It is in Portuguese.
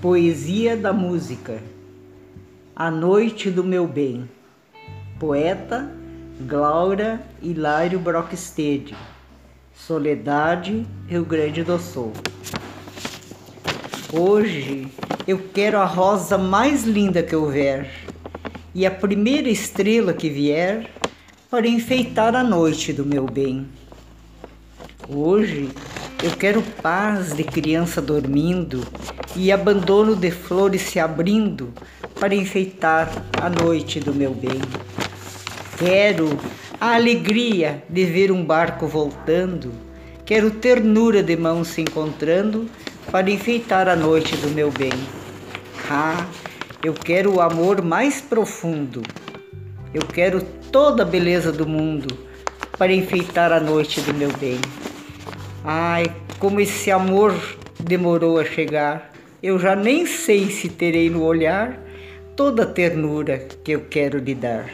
Poesia da música. A noite do meu bem. Poeta Glaura Hilário Brockstede. Soledade, Rio Grande do Sul. Hoje eu quero a rosa mais linda que houver e a primeira estrela que vier para enfeitar a noite do meu bem. Hoje eu quero paz de criança dormindo e abandono de flores se abrindo para enfeitar a noite do meu bem. Quero a alegria de ver um barco voltando, quero ternura de mãos se encontrando para enfeitar a noite do meu bem. Ah, eu quero o amor mais profundo, eu quero toda a beleza do mundo para enfeitar a noite do meu bem. Ai, como esse amor demorou a chegar. Eu já nem sei se terei no olhar toda a ternura que eu quero lhe dar.